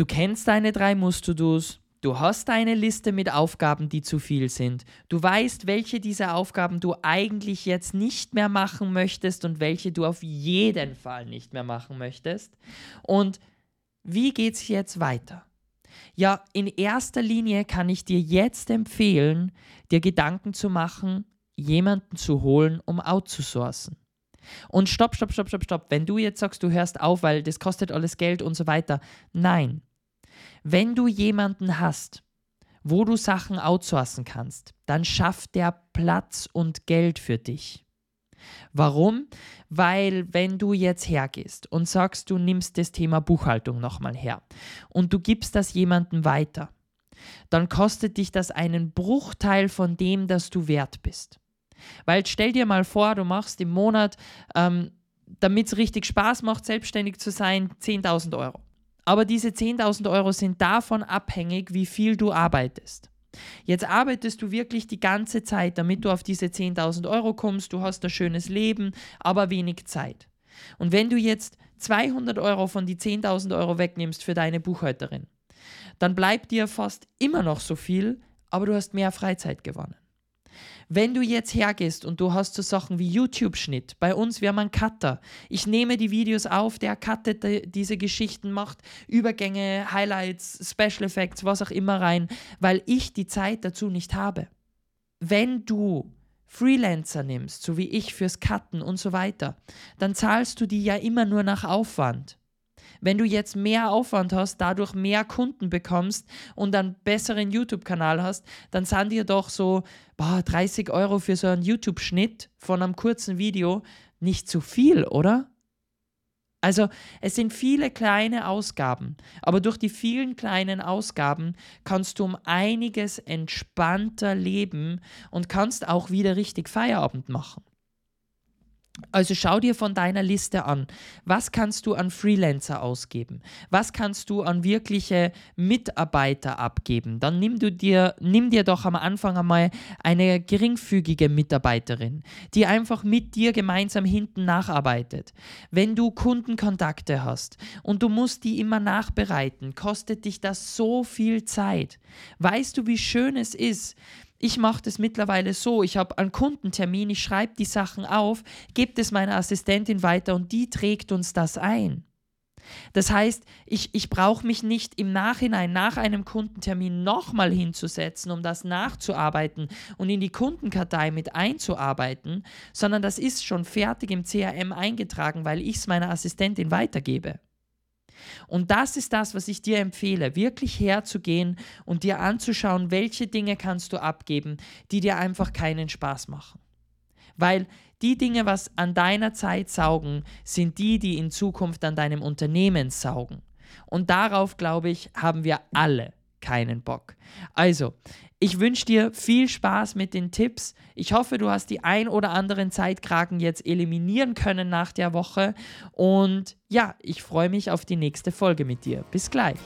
Du kennst deine drei Must-To-Dos. Du hast eine Liste mit Aufgaben, die zu viel sind. Du weißt, welche dieser Aufgaben du eigentlich jetzt nicht mehr machen möchtest und welche du auf jeden Fall nicht mehr machen möchtest. Und wie geht es jetzt weiter? Ja, in erster Linie kann ich dir jetzt empfehlen, dir Gedanken zu machen, jemanden zu holen, um outzusourcen. Und stopp, stopp, stopp, stopp, stopp. Wenn du jetzt sagst, du hörst auf, weil das kostet alles Geld und so weiter. Nein. Wenn du jemanden hast, wo du Sachen outsourcen kannst, dann schafft der Platz und Geld für dich. Warum? Weil wenn du jetzt hergehst und sagst, du nimmst das Thema Buchhaltung nochmal her und du gibst das jemandem weiter, dann kostet dich das einen Bruchteil von dem, das du wert bist. Weil stell dir mal vor, du machst im Monat, ähm, damit es richtig Spaß macht, selbstständig zu sein, 10.000 Euro. Aber diese 10.000 Euro sind davon abhängig, wie viel du arbeitest. Jetzt arbeitest du wirklich die ganze Zeit, damit du auf diese 10.000 Euro kommst. Du hast ein schönes Leben, aber wenig Zeit. Und wenn du jetzt 200 Euro von die 10.000 Euro wegnimmst für deine Buchhalterin, dann bleibt dir fast immer noch so viel, aber du hast mehr Freizeit gewonnen. Wenn du jetzt hergehst und du hast so Sachen wie YouTube-Schnitt, bei uns, wir haben einen Cutter. Ich nehme die Videos auf, der cuttet diese Geschichten, macht Übergänge, Highlights, Special Effects, was auch immer rein, weil ich die Zeit dazu nicht habe. Wenn du Freelancer nimmst, so wie ich fürs Cutten und so weiter, dann zahlst du die ja immer nur nach Aufwand. Wenn du jetzt mehr Aufwand hast, dadurch mehr Kunden bekommst und einen besseren YouTube-Kanal hast, dann sind dir doch so boah, 30 Euro für so einen YouTube-Schnitt von einem kurzen Video nicht zu viel, oder? Also es sind viele kleine Ausgaben, aber durch die vielen kleinen Ausgaben kannst du um einiges entspannter leben und kannst auch wieder richtig Feierabend machen. Also schau dir von deiner Liste an, was kannst du an Freelancer ausgeben? Was kannst du an wirkliche Mitarbeiter abgeben? Dann nimm du dir nimm dir doch am Anfang einmal eine geringfügige Mitarbeiterin, die einfach mit dir gemeinsam hinten nacharbeitet. Wenn du Kundenkontakte hast und du musst die immer nachbereiten, kostet dich das so viel Zeit. Weißt du, wie schön es ist? Ich mache das mittlerweile so, ich habe einen Kundentermin, ich schreibe die Sachen auf, gebe es meiner Assistentin weiter und die trägt uns das ein. Das heißt, ich, ich brauche mich nicht im Nachhinein nach einem Kundentermin nochmal hinzusetzen, um das nachzuarbeiten und in die Kundenkartei mit einzuarbeiten, sondern das ist schon fertig im CRM eingetragen, weil ich es meiner Assistentin weitergebe. Und das ist das, was ich dir empfehle, wirklich herzugehen und dir anzuschauen, welche Dinge kannst du abgeben, die dir einfach keinen Spaß machen. Weil die Dinge, was an deiner Zeit saugen, sind die, die in Zukunft an deinem Unternehmen saugen. Und darauf, glaube ich, haben wir alle keinen Bock. Also, ich wünsche dir viel Spaß mit den Tipps. Ich hoffe, du hast die ein oder anderen Zeitkragen jetzt eliminieren können nach der Woche. Und ja, ich freue mich auf die nächste Folge mit dir. Bis gleich.